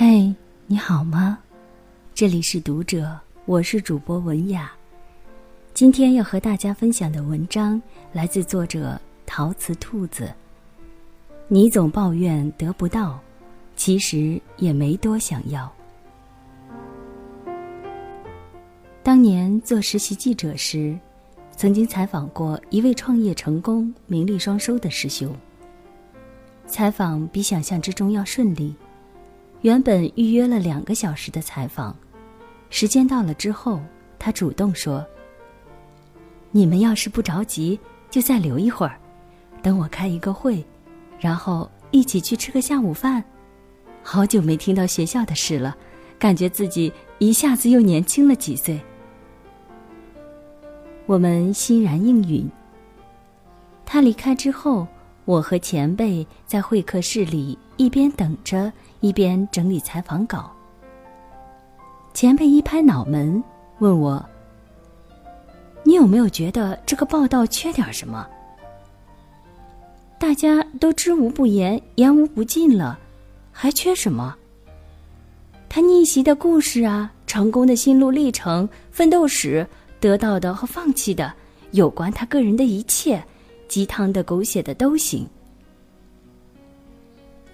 嘿，你好吗？这里是读者，我是主播文雅。今天要和大家分享的文章来自作者陶瓷兔子。你总抱怨得不到，其实也没多想要。当年做实习记者时，曾经采访过一位创业成功、名利双收的师兄。采访比想象之中要顺利。原本预约了两个小时的采访，时间到了之后，他主动说：“你们要是不着急，就再留一会儿，等我开一个会，然后一起去吃个下午饭。”好久没听到学校的事了，感觉自己一下子又年轻了几岁。我们欣然应允。他离开之后，我和前辈在会客室里一边等着。一边整理采访稿，前辈一拍脑门，问我：“你有没有觉得这个报道缺点什么？大家都知无不言，言无不尽了，还缺什么？他逆袭的故事啊，成功的心路历程、奋斗史，得到的和放弃的，有关他个人的一切，鸡汤的、狗血的都行。”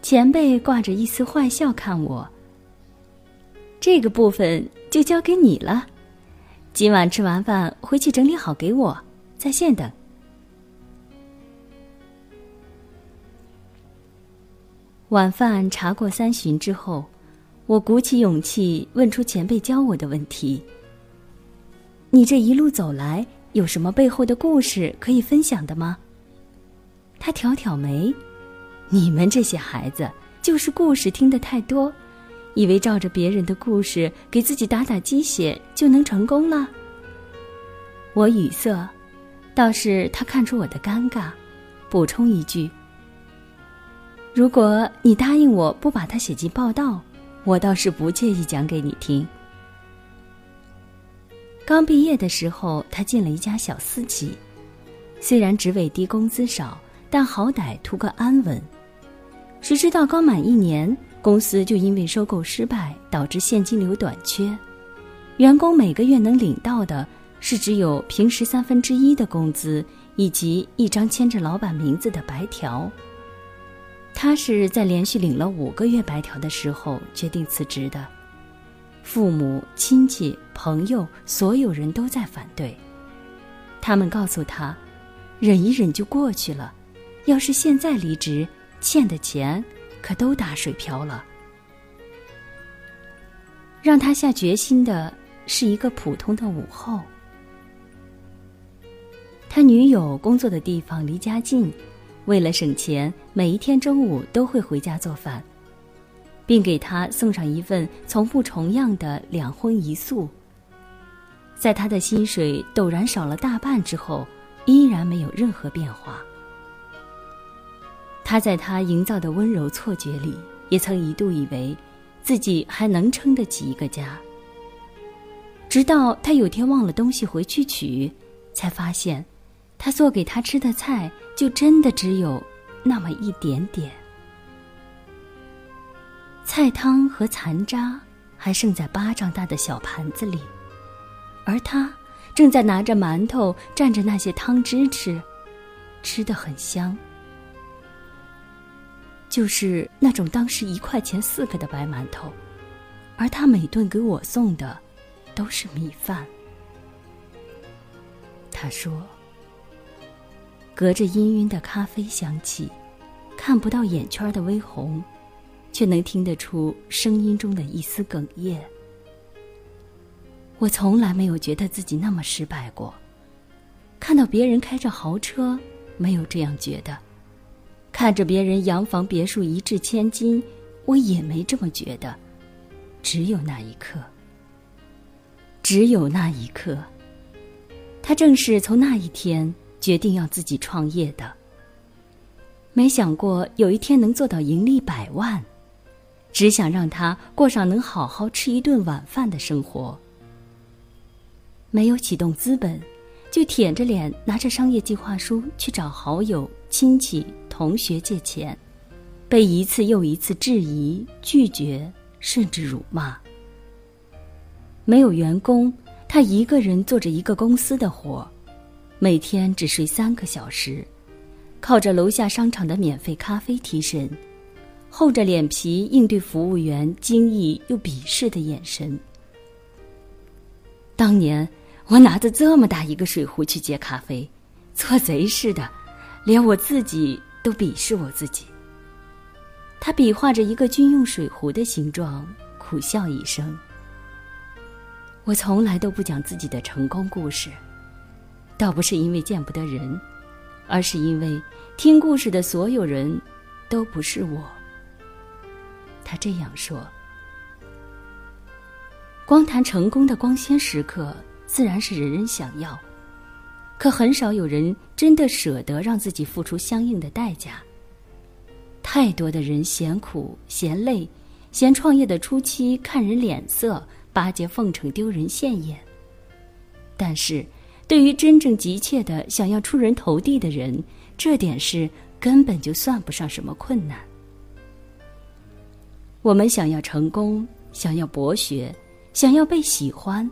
前辈挂着一丝坏笑看我。这个部分就交给你了，今晚吃完饭回去整理好给我，在线等。晚饭茶过三巡之后，我鼓起勇气问出前辈教我的问题：“你这一路走来，有什么背后的故事可以分享的吗？”他挑挑眉。你们这些孩子就是故事听得太多，以为照着别人的故事给自己打打鸡血就能成功了。我语塞，倒是他看出我的尴尬，补充一句：如果你答应我不把它写进报道，我倒是不介意讲给你听。刚毕业的时候，他进了一家小私企，虽然职位低、工资少，但好歹图个安稳。谁知道刚满一年，公司就因为收购失败导致现金流短缺，员工每个月能领到的是只有平时三分之一的工资以及一张签着老板名字的白条。他是在连续领了五个月白条的时候决定辞职的，父母亲戚朋友所有人都在反对，他们告诉他，忍一忍就过去了，要是现在离职。欠的钱可都打水漂了。让他下决心的是一个普通的午后。他女友工作的地方离家近，为了省钱，每一天中午都会回家做饭，并给他送上一份从不重样的两荤一素。在他的薪水陡然少了大半之后，依然没有任何变化。他在他营造的温柔错觉里，也曾一度以为，自己还能撑得起一个家。直到他有天忘了东西回去取，才发现，他做给他吃的菜就真的只有那么一点点。菜汤和残渣还剩在巴掌大的小盘子里，而他正在拿着馒头蘸着那些汤汁吃，吃得很香。就是那种当时一块钱四个的白馒头，而他每顿给我送的都是米饭。他说：“隔着氤氲的咖啡香气，看不到眼圈的微红，却能听得出声音中的一丝哽咽。”我从来没有觉得自己那么失败过，看到别人开着豪车，没有这样觉得。看着别人洋房别墅一掷千金，我也没这么觉得。只有那一刻，只有那一刻，他正是从那一天决定要自己创业的。没想过有一天能做到盈利百万，只想让他过上能好好吃一顿晚饭的生活。没有启动资本，就舔着脸拿着商业计划书去找好友亲戚。同学借钱，被一次又一次质疑、拒绝，甚至辱骂。没有员工，他一个人做着一个公司的活，每天只睡三个小时，靠着楼下商场的免费咖啡提神，厚着脸皮应对服务员惊异又鄙视的眼神。当年我拿着这么大一个水壶去接咖啡，做贼似的，连我自己都鄙视我自己。他比划着一个军用水壶的形状，苦笑一声。我从来都不讲自己的成功故事，倒不是因为见不得人，而是因为听故事的所有人都不是我。他这样说。光谈成功的光鲜时刻，自然是人人想要，可很少有人真的舍得让自己付出相应的代价。太多的人嫌苦嫌累，嫌创业的初期看人脸色，巴结奉承丢人现眼。但是，对于真正急切的想要出人头地的人，这点事根本就算不上什么困难。我们想要成功，想要博学，想要被喜欢，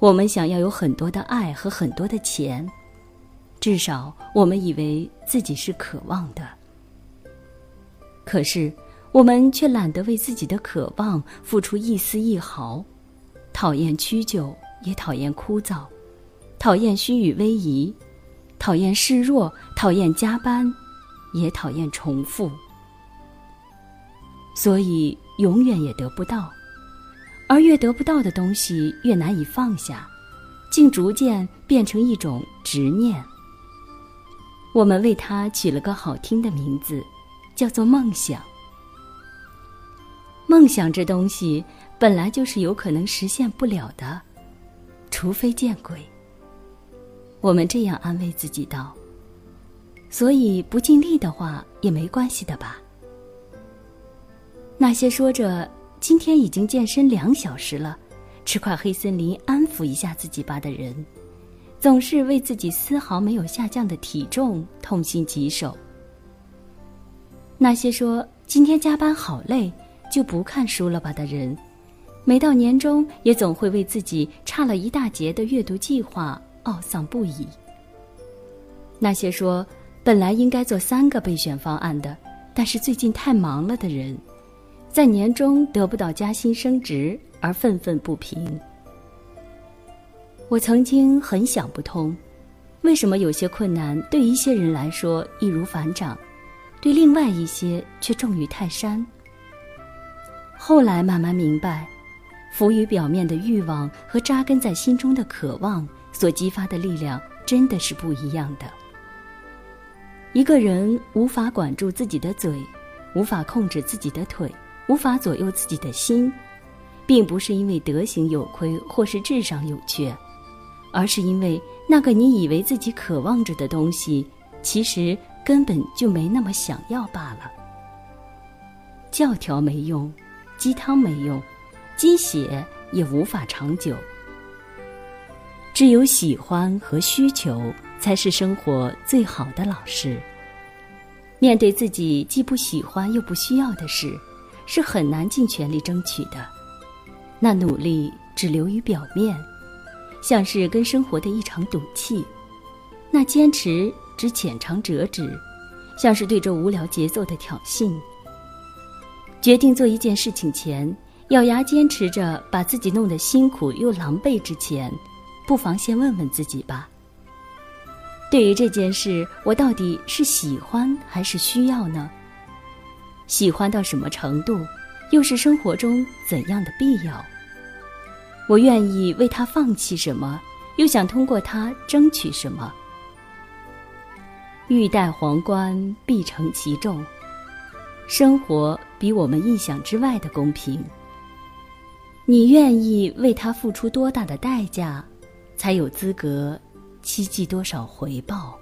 我们想要有很多的爱和很多的钱，至少我们以为自己是渴望的。可是，我们却懒得为自己的渴望付出一丝一毫，讨厌屈就，也讨厌枯燥，讨厌虚与委蛇，讨厌示弱，讨厌加班，也讨厌重复。所以，永远也得不到，而越得不到的东西越难以放下，竟逐渐变成一种执念。我们为它取了个好听的名字。叫做梦想。梦想这东西本来就是有可能实现不了的，除非见鬼。我们这样安慰自己道。所以不尽力的话也没关系的吧？那些说着今天已经健身两小时了，吃块黑森林安抚一下自己吧的人，总是为自己丝毫没有下降的体重痛心疾首。那些说今天加班好累，就不看书了吧的人，每到年终也总会为自己差了一大截的阅读计划懊丧不已。那些说本来应该做三个备选方案的，但是最近太忙了的人，在年终得不到加薪升职而愤愤不平。我曾经很想不通，为什么有些困难对一些人来说易如反掌。对另外一些却重于泰山。后来慢慢明白，浮于表面的欲望和扎根在心中的渴望所激发的力量真的是不一样的。一个人无法管住自己的嘴，无法控制自己的腿，无法左右自己的心，并不是因为德行有亏或是智商有缺，而是因为那个你以为自己渴望着的东西，其实。根本就没那么想要罢了。教条没用，鸡汤没用，鸡血也无法长久。只有喜欢和需求，才是生活最好的老师。面对自己既不喜欢又不需要的事，是很难尽全力争取的。那努力只流于表面，像是跟生活的一场赌气。那坚持。只浅尝辄止，像是对着无聊节奏的挑衅。决定做一件事情前，咬牙坚持着把自己弄得辛苦又狼狈之前，不妨先问问自己吧：对于这件事，我到底是喜欢还是需要呢？喜欢到什么程度，又是生活中怎样的必要？我愿意为他放弃什么，又想通过他争取什么？欲戴皇冠，必承其重。生活比我们意想之外的公平。你愿意为他付出多大的代价，才有资格期冀多少回报？